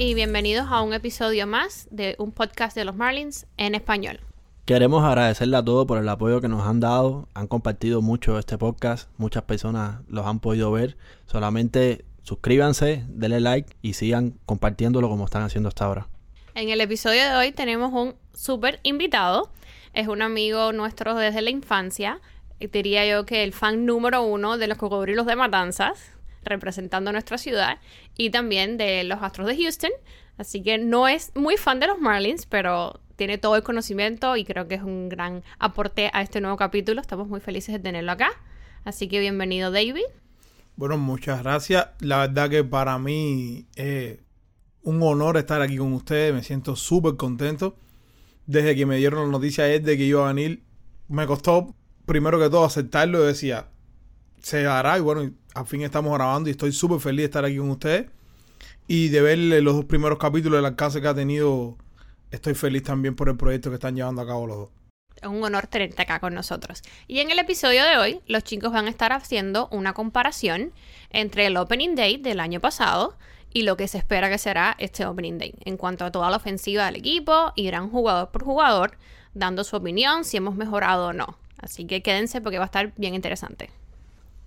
y bienvenidos a un episodio más de un podcast de los Marlins en español. Queremos agradecerle a todos por el apoyo que nos han dado. Han compartido mucho este podcast. Muchas personas los han podido ver. Solamente suscríbanse, denle like y sigan compartiéndolo como están haciendo hasta ahora. En el episodio de hoy tenemos un súper invitado. Es un amigo nuestro desde la infancia. Diría yo que el fan número uno de los cocodrilos de Matanzas, representando nuestra ciudad, y también de los Astros de Houston. Así que no es muy fan de los Marlins, pero tiene todo el conocimiento y creo que es un gran aporte a este nuevo capítulo. Estamos muy felices de tenerlo acá. Así que bienvenido, David. Bueno, muchas gracias. La verdad que para mí es un honor estar aquí con ustedes. Me siento súper contento. Desde que me dieron la noticia de que iba a venir, me costó primero que todo aceptarlo. Yo decía, se hará. Y bueno, al fin estamos grabando y estoy súper feliz de estar aquí con ustedes. Y de ver los dos primeros capítulos del alcance que ha tenido, estoy feliz también por el proyecto que están llevando a cabo los dos. Es un honor tenerte acá con nosotros. Y en el episodio de hoy, los chicos van a estar haciendo una comparación entre el Opening Day del año pasado y lo que se espera que será este Opening Day. En cuanto a toda la ofensiva del equipo, irán jugador por jugador dando su opinión si hemos mejorado o no. Así que quédense porque va a estar bien interesante.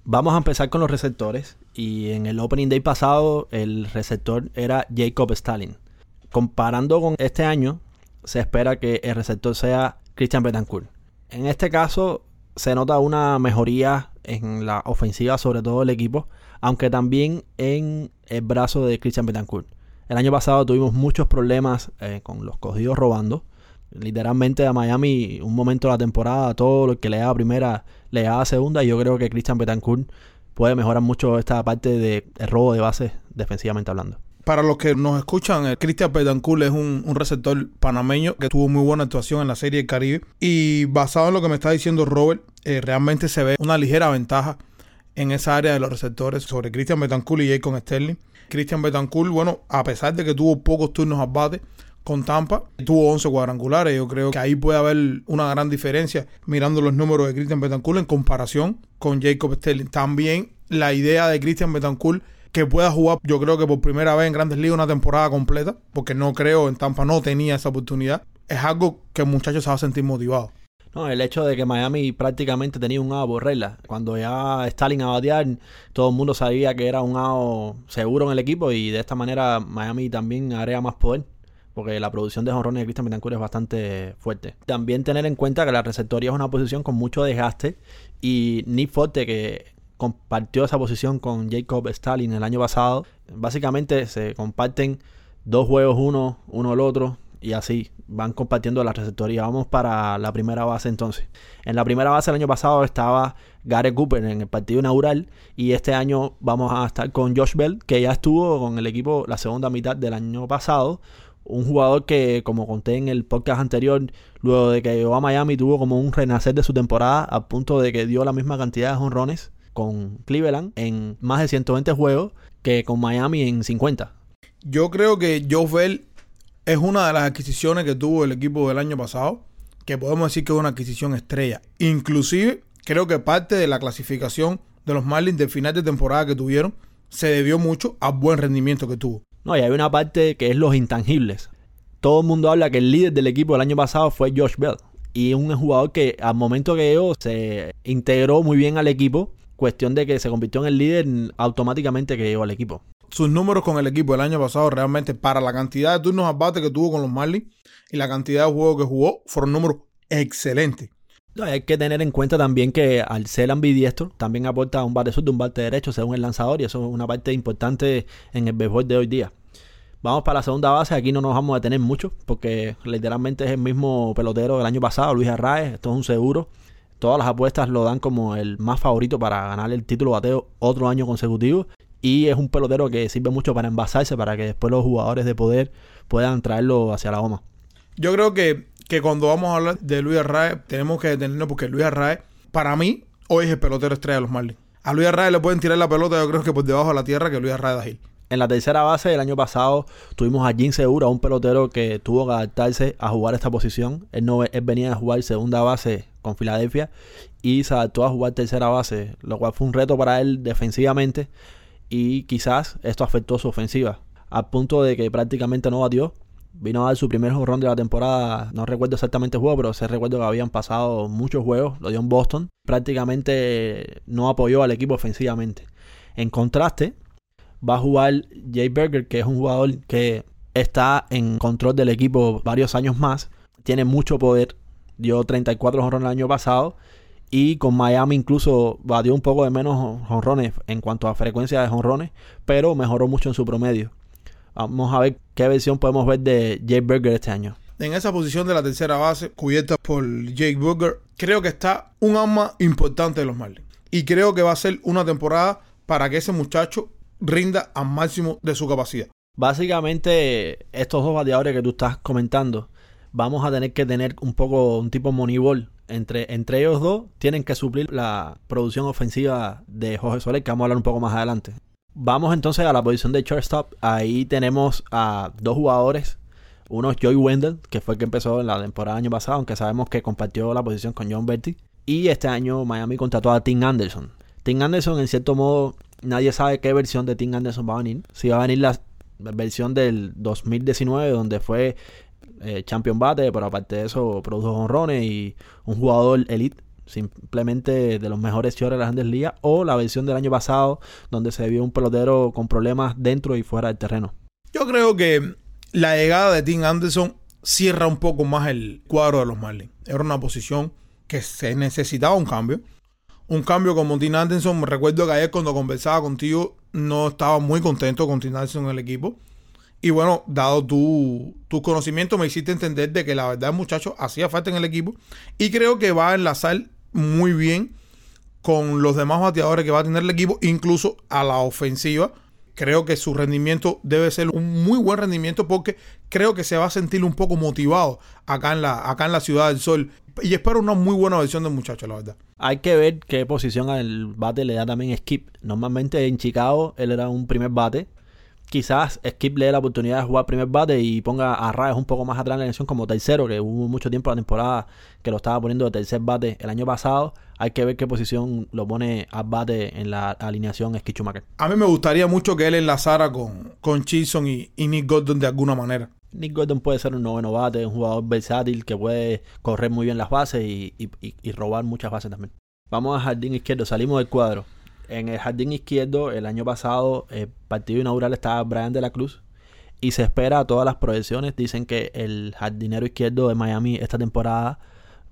Vamos a empezar con los receptores. Y en el Opening Day pasado, el receptor era Jacob Stalin. Comparando con este año, se espera que el receptor sea Christian Betancourt. En este caso se nota una mejoría en la ofensiva, sobre todo el equipo, aunque también en el brazo de Christian Betancourt. El año pasado tuvimos muchos problemas eh, con los cogidos robando. Literalmente a Miami, un momento de la temporada, todo lo que le daba primera le daba segunda. Y yo creo que Christian Betancourt puede mejorar mucho esta parte de, robo de base defensivamente hablando para los que nos escuchan, el Cristian Pedancourt es un, receptor panameño que tuvo muy buena actuación en la Serie del Caribe. Y basado en lo que me está diciendo Robert, eh, realmente se ve una ligera ventaja en esa área de los receptores sobre Cristian Betancourt y Jacob Sterling. Cristian Betancourt, bueno, a pesar de que tuvo pocos turnos a bate con Tampa, tuvo 11 cuadrangulares. Yo creo que ahí puede haber una gran diferencia mirando los números de Cristian Betancourt en comparación con Jacob Sterling. También la idea de Cristian Betancourt que pueda jugar, yo creo que por primera vez en Grandes Ligas una temporada completa, porque no creo en Tampa no tenía esa oportunidad, es algo que el muchacho se va a sentir motivado. No, el hecho de que Miami prácticamente tenía un AO por regla. Cuando ya Stalin a batear, todo el mundo sabía que era un AO seguro en el equipo y de esta manera Miami también agrega más poder. Porque la producción de jonrones de Cristian Betancourt es bastante fuerte. También tener en cuenta que la receptoría es una posición con mucho desgaste y Nick Forte, que compartió esa posición con Jacob Stalin el año pasado. Básicamente se comparten dos juegos uno, uno el otro, y así van compartiendo la receptoría. Vamos para la primera base entonces. En la primera base el año pasado estaba Gareth Cooper en el partido inaugural y este año vamos a estar con Josh Bell, que ya estuvo con el equipo la segunda mitad del año pasado. Un jugador que, como conté en el podcast anterior, luego de que llegó a Miami tuvo como un renacer de su temporada, a punto de que dio la misma cantidad de honrones con Cleveland en más de 120 juegos que con Miami en 50. Yo creo que Joe Bell es una de las adquisiciones que tuvo el equipo del año pasado, que podemos decir que es una adquisición estrella. Inclusive, creo que parte de la clasificación de los Marlins del final de temporada que tuvieron se debió mucho al buen rendimiento que tuvo. No, y hay una parte que es los intangibles. Todo el mundo habla que el líder del equipo del año pasado fue Josh Bell. Y un jugador que al momento que llegó se integró muy bien al equipo cuestión de que se convirtió en el líder automáticamente que llegó al equipo. Sus números con el equipo el año pasado realmente para la cantidad de turnos a bate que tuvo con los Marlins y la cantidad de juegos que jugó fueron números excelentes. Hay que tener en cuenta también que al ser ambidiestro también aporta un bate sur de un bate derecho según el lanzador y eso es una parte importante en el béisbol de hoy día. Vamos para la segunda base, aquí no nos vamos a detener mucho porque literalmente es el mismo pelotero del año pasado, Luis Arraez, esto es un seguro Todas las apuestas lo dan como el más favorito para ganar el título bateo otro año consecutivo. Y es un pelotero que sirve mucho para envasarse, para que después los jugadores de poder puedan traerlo hacia la goma. Yo creo que, que cuando vamos a hablar de Luis Arraez, tenemos que detenernos porque Luis Arraez, para mí, hoy es el pelotero estrella de los Marlins. A Luis Arraez le pueden tirar la pelota, yo creo que por debajo de la tierra, que Luis Arraez da Gil. En la tercera base del año pasado tuvimos a Jim Segura, un pelotero que tuvo que adaptarse a jugar esta posición. Él, no, él venía a jugar segunda base con Filadelfia y se adaptó a jugar tercera base, lo cual fue un reto para él defensivamente y quizás esto afectó su ofensiva. al punto de que prácticamente no batió. Vino a dar su primer jonrón de la temporada, no recuerdo exactamente el juego, pero se recuerdo que habían pasado muchos juegos, lo dio en Boston. Prácticamente no apoyó al equipo ofensivamente. En contraste, va a jugar Jay Berger, que es un jugador que está en control del equipo varios años más, tiene mucho poder, dio 34 jonrones el año pasado y con Miami incluso batió un poco de menos jonrones en cuanto a frecuencia de jonrones, pero mejoró mucho en su promedio. Vamos a ver qué versión podemos ver de Jake Berger este año. En esa posición de la tercera base, cubierta por Jake Berger, creo que está un arma importante de los Marlins. Y creo que va a ser una temporada para que ese muchacho rinda al máximo de su capacidad. Básicamente, estos dos bateadores que tú estás comentando, vamos a tener que tener un poco un tipo moneyball. Entre, entre ellos dos tienen que suplir la producción ofensiva de Jorge Soler, que vamos a hablar un poco más adelante. Vamos entonces a la posición de shortstop. Ahí tenemos a dos jugadores. Uno es Joey Wendell, que fue el que empezó en la temporada año pasado, aunque sabemos que compartió la posición con John Berti. Y este año Miami contrató a Tim Anderson. Tim Anderson, en cierto modo, nadie sabe qué versión de Tim Anderson va a venir. Si va a venir la versión del 2019, donde fue eh, champion bate, pero aparte de eso produjo honrones y un jugador elite simplemente de los mejores shorts de las grandes ligas, o la versión del año pasado, donde se vio un pelotero con problemas dentro y fuera del terreno. Yo creo que la llegada de Tim Anderson cierra un poco más el cuadro de los Marlins. Era una posición que se necesitaba un cambio. Un cambio como Tim Anderson. Me recuerdo que ayer cuando conversaba contigo no estaba muy contento con Tim Anderson en el equipo. Y bueno, dado tu, tu conocimiento, me hiciste entender de que la verdad, muchacho, hacía falta en el equipo. Y creo que va a enlazar muy bien con los demás bateadores que va a tener el equipo, incluso a la ofensiva. Creo que su rendimiento debe ser un muy buen rendimiento porque creo que se va a sentir un poco motivado acá en la, acá en la Ciudad del Sol. Y espero una muy buena versión del muchacho, la verdad. Hay que ver qué posición al bate le da también Skip. Normalmente en Chicago él era un primer bate quizás Skip le dé la oportunidad de jugar primer bate y ponga a Rayos un poco más atrás en la elección como tercero, que hubo mucho tiempo la temporada que lo estaba poniendo de tercer bate el año pasado. Hay que ver qué posición lo pone a bate en la alineación Skip Schumacher. A mí me gustaría mucho que él enlazara con, con Chilson y, Nick Gordon de alguna manera. Nick Gordon puede ser un noveno bate, un jugador versátil que puede correr muy bien las bases y, y robar muchas bases también. Vamos al jardín izquierdo, salimos del cuadro. En el jardín izquierdo, el año pasado, el partido inaugural estaba Brian de la Cruz. Y se espera, todas las proyecciones dicen que el jardinero izquierdo de Miami esta temporada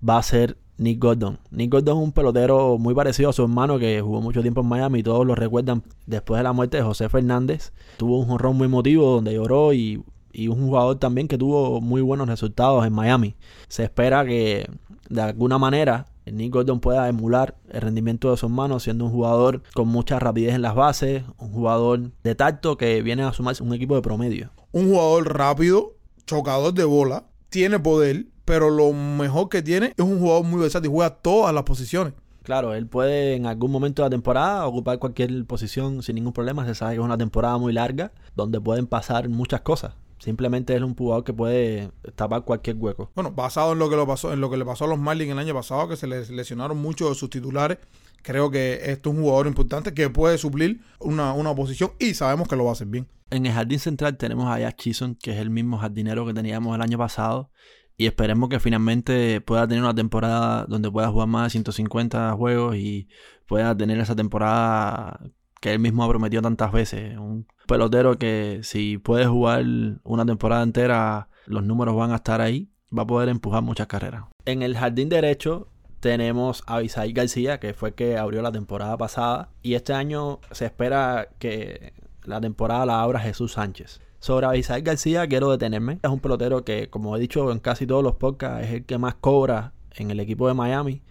va a ser Nick Gordon. Nick Gordon es un pelotero muy parecido a su hermano que jugó mucho tiempo en Miami. Todos lo recuerdan después de la muerte de José Fernández. Tuvo un jonrón muy emotivo donde lloró y, y un jugador también que tuvo muy buenos resultados en Miami. Se espera que de alguna manera Nick Gordon pueda emular el rendimiento de sus manos, siendo un jugador con mucha rapidez en las bases, un jugador de tacto que viene a sumarse un equipo de promedio. Un jugador rápido, chocador de bola, tiene poder, pero lo mejor que tiene es un jugador muy versátil, juega todas las posiciones. Claro, él puede en algún momento de la temporada ocupar cualquier posición sin ningún problema. Se sabe que es una temporada muy larga donde pueden pasar muchas cosas. Simplemente es un jugador que puede tapar cualquier hueco. Bueno, basado en lo que lo pasó, en lo que le pasó a los Marlins el año pasado, que se les lesionaron muchos de sus titulares, creo que esto es un jugador importante que puede suplir una, una posición y sabemos que lo va a hacer bien. En el jardín central tenemos a Jack Chison, que es el mismo jardinero que teníamos el año pasado. Y esperemos que finalmente pueda tener una temporada donde pueda jugar más de 150 juegos y pueda tener esa temporada que él mismo ha prometido tantas veces. Un pelotero que si puede jugar una temporada entera, los números van a estar ahí, va a poder empujar muchas carreras. En el jardín derecho tenemos a Isai García, que fue el que abrió la temporada pasada, y este año se espera que la temporada la abra Jesús Sánchez. Sobre Isai García quiero detenerme. Es un pelotero que, como he dicho en casi todos los podcasts, es el que más cobra en el equipo de Miami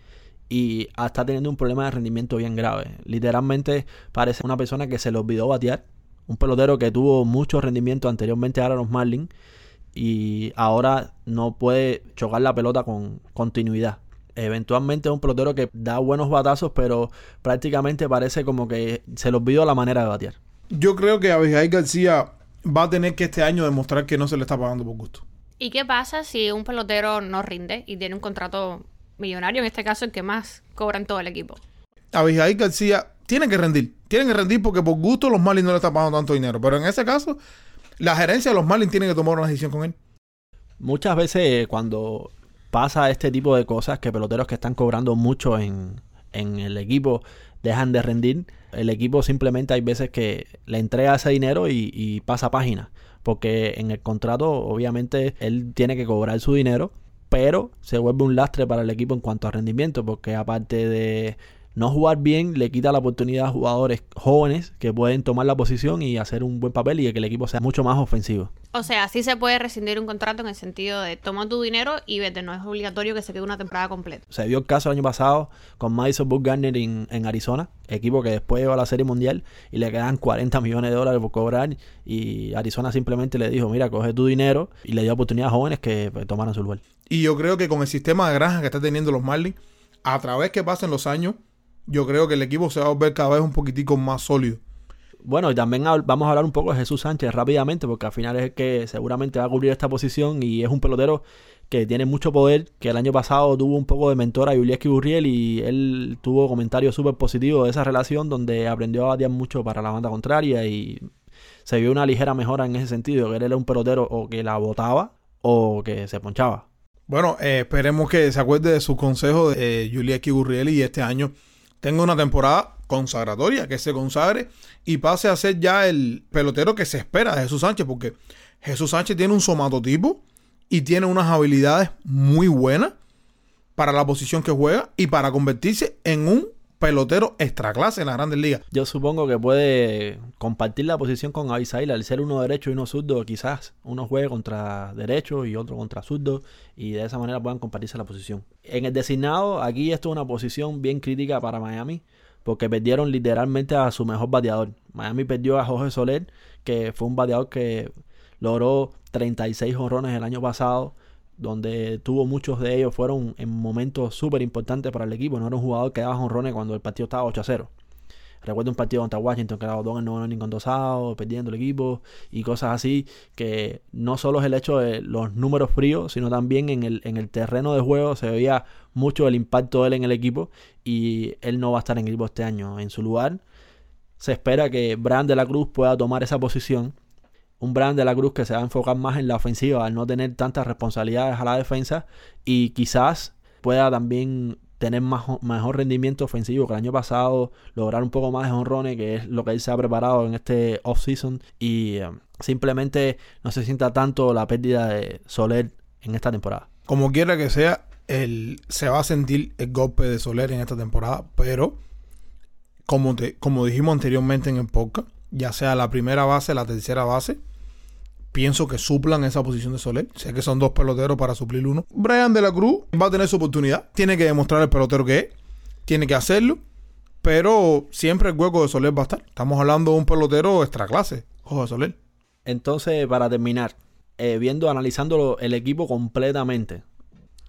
y está teniendo un problema de rendimiento bien grave. Literalmente parece una persona que se le olvidó batear. Un pelotero que tuvo mucho rendimiento anteriormente a los Marlins y ahora no puede chocar la pelota con continuidad. Eventualmente es un pelotero que da buenos batazos, pero prácticamente parece como que se le olvidó la manera de batear. Yo creo que Abigail García va a tener que este año demostrar que no se le está pagando por gusto. ¿Y qué pasa si un pelotero no rinde y tiene un contrato millonario, en este caso el que más cobran todo el equipo. Abigail García tiene que rendir. Tiene que rendir porque por gusto los Marlins no le están pagando tanto dinero. Pero en ese caso, La gerencia de los Marlins tiene que tomar una decisión con él. Muchas veces cuando pasa este tipo de cosas, que peloteros que están cobrando mucho en, en el equipo dejan de rendir, el equipo simplemente hay veces que le entrega ese dinero y, y pasa página. Porque en el contrato, obviamente, él tiene que cobrar su dinero, pero se vuelve un lastre para el equipo en cuanto a rendimiento, porque aparte de no jugar bien le quita la oportunidad a jugadores jóvenes que pueden tomar la posición y hacer un buen papel y que el equipo sea mucho más ofensivo. O sea, sí se puede rescindir un contrato en el sentido de toma tu dinero y vete, no es obligatorio que se quede una temporada completa. Se vio el caso el año pasado con Madison Bumgarner en, en Arizona, equipo que después llegó a la Serie Mundial y le quedan 40 millones de dólares por cobrar y Arizona simplemente le dijo, mira, coge tu dinero y le dio oportunidad a jóvenes que pues, tomaran su lugar. Y yo creo que con el sistema de granja que está teniendo los Marlins, a través que pasen los años, yo creo que el equipo se va a volver cada vez un poquitico más sólido. Bueno, y también vamos a hablar un poco de Jesús Sánchez rápidamente, porque al final es el que seguramente va a cubrir esta posición y es un pelotero que tiene mucho poder, que el año pasado tuvo un poco de mentor a Julieski Burriel y él tuvo comentarios súper positivos de esa relación donde aprendió a batear mucho para la banda contraria y se vio una ligera mejora en ese sentido, que él era un pelotero o que la botaba o que se ponchaba. Bueno, eh, esperemos que se acuerde de su consejo de eh, Burriel y este año tenga una temporada consagratoria, que se consagre y pase a ser ya el pelotero que se espera de Jesús Sánchez, porque Jesús Sánchez tiene un somatotipo y tiene unas habilidades muy buenas para la posición que juega y para convertirse en un pelotero extra clase en la grandes ligas. Yo supongo que puede compartir la posición con Avisail al ser uno derecho y uno zurdo, quizás uno juegue contra derecho y otro contra zurdo y de esa manera puedan compartirse la posición. En el designado, aquí esto es una posición bien crítica para Miami porque perdieron literalmente a su mejor bateador. Miami perdió a Jorge Soler, que fue un bateador que logró 36 honrones el año pasado donde tuvo muchos de ellos fueron en momentos súper importantes para el equipo. No era un jugador que daba honrones cuando el partido estaba 8 a 0. Recuerdo un partido contra Washington que era dos en noveno con dosado, perdiendo el equipo y cosas así, que no solo es el hecho de los números fríos, sino también en el, en el terreno de juego se veía mucho el impacto de él en el equipo y él no va a estar en el equipo este año. En su lugar, se espera que Brand de la Cruz pueda tomar esa posición un Brand de la Cruz que se va a enfocar más en la ofensiva al no tener tantas responsabilidades a la defensa y quizás pueda también tener más, mejor rendimiento ofensivo que el año pasado, lograr un poco más de honrones, que es lo que él se ha preparado en este off-season y eh, simplemente no se sienta tanto la pérdida de Soler en esta temporada. Como quiera que sea, el, se va a sentir el golpe de Soler en esta temporada, pero como, te, como dijimos anteriormente en el podcast, ya sea la primera base, la tercera base, pienso que suplan esa posición de Soler. Sé que son dos peloteros para suplir uno. Brian de la Cruz va a tener su oportunidad. Tiene que demostrar el pelotero que es. Tiene que hacerlo. Pero siempre el hueco de Soler va a estar. Estamos hablando de un pelotero extra clase. Ojo de Soler. Entonces, para terminar, eh, viendo, analizando el equipo completamente,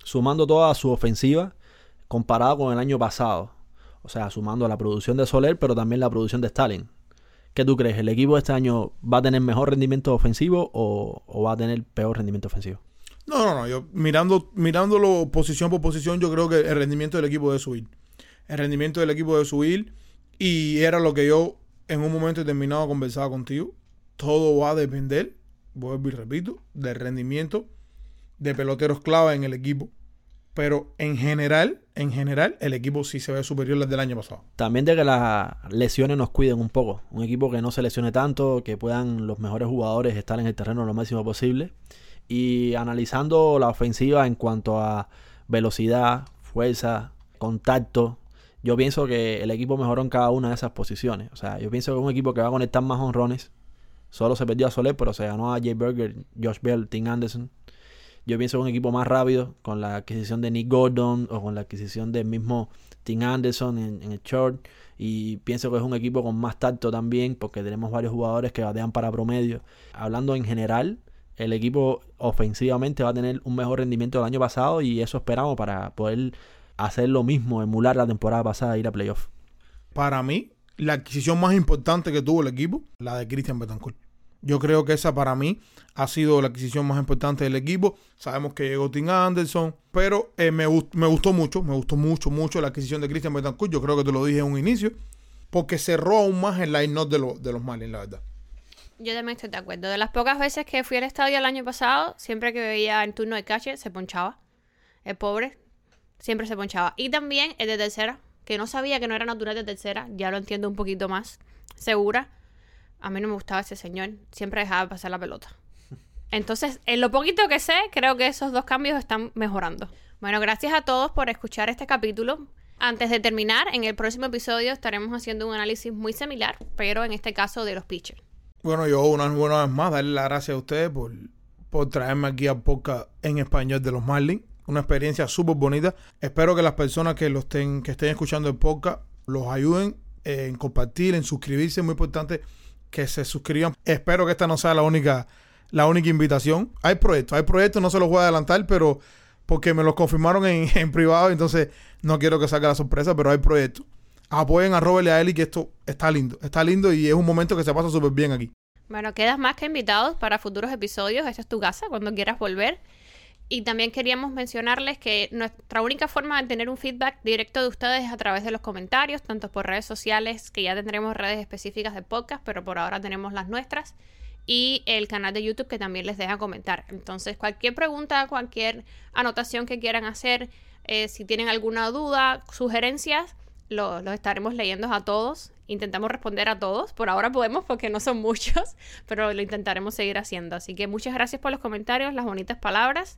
sumando toda su ofensiva comparado con el año pasado. O sea, sumando la producción de Soler, pero también la producción de Stalin. ¿Qué tú crees? ¿El equipo este año va a tener mejor rendimiento ofensivo o, va a tener peor rendimiento ofensivo? No, no, no. Mirando, mirándolo posición por posición, yo creo que el rendimiento del equipo debe subir. El rendimiento del equipo debe subir. Y era lo que yo en un momento determinado conversaba contigo. Todo va a depender, vuelvo y repito, del rendimiento de peloteros clave en el equipo. Pero en general, en general, el equipo sí se ve superior al del año pasado. También de que las lesiones nos cuiden un poco. Un equipo que no se lesione tanto, que puedan los mejores jugadores estar en el terreno lo máximo posible. Y analizando la ofensiva en cuanto a velocidad, fuerza, contacto, yo pienso que el equipo mejoró en cada una de esas posiciones. O sea, yo pienso que es un equipo que va a conectar más honrones. Solo se perdió a Soler, pero se ganó a Jay Berger, Josh Bell, Tim Anderson. Yo pienso que un equipo más rápido con la adquisición de Nick Gordon o con la adquisición del mismo Tim Anderson en, el short. Y pienso que es un equipo con más tacto también porque tenemos varios jugadores que batean para promedio. Hablando en general, el equipo ofensivamente va a tener un mejor rendimiento del año pasado y eso esperamos para poder hacer lo mismo, emular la temporada pasada, ir a playoff. Para mí, la adquisición más importante que tuvo el equipo, la de Christian Betancourt. Yo creo que esa para mí ha sido la adquisición más importante del equipo. Sabemos que llegó Tim Anderson, pero eh, me, me, gustó mucho, me gustó mucho, mucho la adquisición de Christian Betancourt. Yo creo que te lo dije en un inicio, porque cerró aún más el line-up de, de los Marlins, la verdad. Yo también estoy de acuerdo. De las pocas veces que fui al estadio el año pasado, siempre que veía el turno de cache, se ponchaba. El pobre siempre se ponchaba. Y también el de tercera, que no sabía que no era natural de tercera, ya lo entiendo un poquito más segura. A mí no me gustaba ese señor, siempre dejaba pasar la pelota. Entonces, en lo poquito que sé, creo que esos dos cambios están mejorando. Bueno, gracias a todos por escuchar este capítulo. Antes de terminar, en el próximo episodio estaremos haciendo un análisis muy similar, pero en este caso de los pitchers. Bueno, yo una, una vez más darle las gracias a ustedes por, por traerme aquí a podcast en español de los Marlins. Una experiencia súper bonita. Espero que las personas que, lo estén, que estén escuchando el podcast los ayuden en compartir, en suscribirse. Muy importante que se suscriban. Espero que esta no sea la única, la única invitación. Hay proyectos, hay proyectos, no se los voy a adelantar, pero porque me los confirmaron en, en privado, entonces no quiero que salga la sorpresa, pero hay proyectos. Apoyen a Robert y a Eli, que esto está lindo, está lindo y es un momento que se pasa súper bien aquí. Bueno, quedas más que invitados para futuros episodios. Esta es tu casa cuando quieras volver. Y también queríamos mencionarles que nuestra única forma de tener un feedback directo de ustedes es a través de los comentarios, tanto por redes sociales, que ya tendremos redes específicas de podcast, pero por ahora tenemos las nuestras, y el canal de YouTube que también les deja comentar. Entonces, cualquier pregunta, cualquier anotación que quieran hacer, eh, si tienen alguna duda, sugerencias, los lo estaremos leyendo a todos. Intentamos responder a todos. Por ahora podemos porque no son muchos, pero lo intentaremos seguir haciendo. Así que muchas gracias por los comentarios, las bonitas palabras